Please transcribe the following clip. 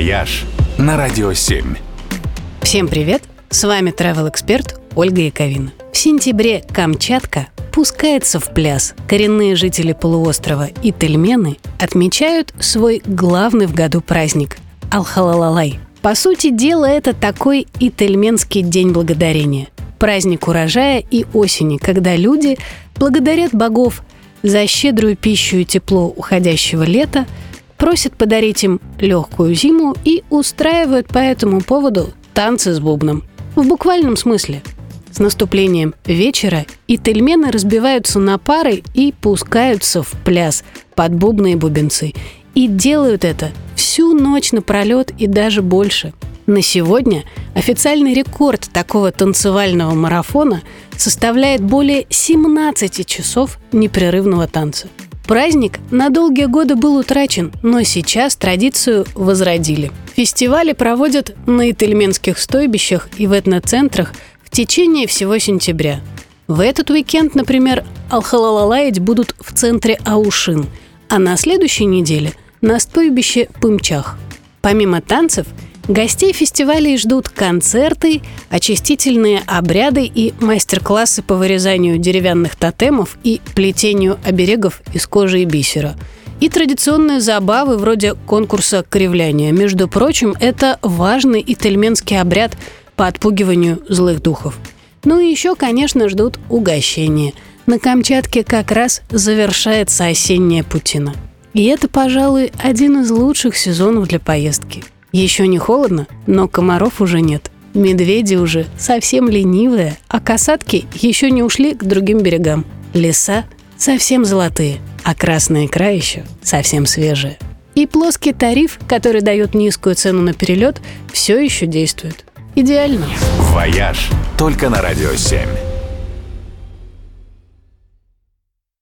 «Вояж» на Радио 7. Всем привет! С вами travel эксперт Ольга Яковина. В сентябре Камчатка пускается в пляс. Коренные жители полуострова ительмены отмечают свой главный в году праздник – Алхалалалай. По сути дела, это такой ительменский день благодарения. Праздник урожая и осени, когда люди благодарят богов за щедрую пищу и тепло уходящего лета, просят подарить им легкую зиму и устраивают по этому поводу танцы с бубном. В буквальном смысле. С наступлением вечера и тельмены разбиваются на пары и пускаются в пляс под бубны и бубенцы. И делают это всю ночь напролет и даже больше. На сегодня официальный рекорд такого танцевального марафона составляет более 17 часов непрерывного танца. Праздник на долгие годы был утрачен, но сейчас традицию возродили. Фестивали проводят на ительменских стойбищах и в этноцентрах в течение всего сентября. В этот уикенд, например, Алхалалалаять будут в центре Аушин, а на следующей неделе – на стойбище Пымчах. Помимо танцев – Гостей фестивалей ждут концерты, очистительные обряды и мастер-классы по вырезанию деревянных тотемов и плетению оберегов из кожи и бисера. И традиционные забавы вроде конкурса кривляния. Между прочим, это важный ительменский обряд по отпугиванию злых духов. Ну и еще, конечно, ждут угощения. На Камчатке как раз завершается осенняя путина. И это, пожалуй, один из лучших сезонов для поездки – еще не холодно, но комаров уже нет. Медведи уже совсем ленивые, а касатки еще не ушли к другим берегам. Леса совсем золотые, а красная икра еще совсем свежая. И плоский тариф, который дает низкую цену на перелет, все еще действует. Идеально. «Вояж» только на «Радио 7».